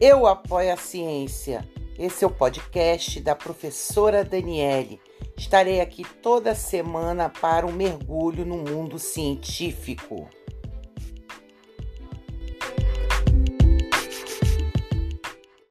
Eu apoio a ciência. Esse é o podcast da professora Daniele. Estarei aqui toda semana para um mergulho no mundo científico.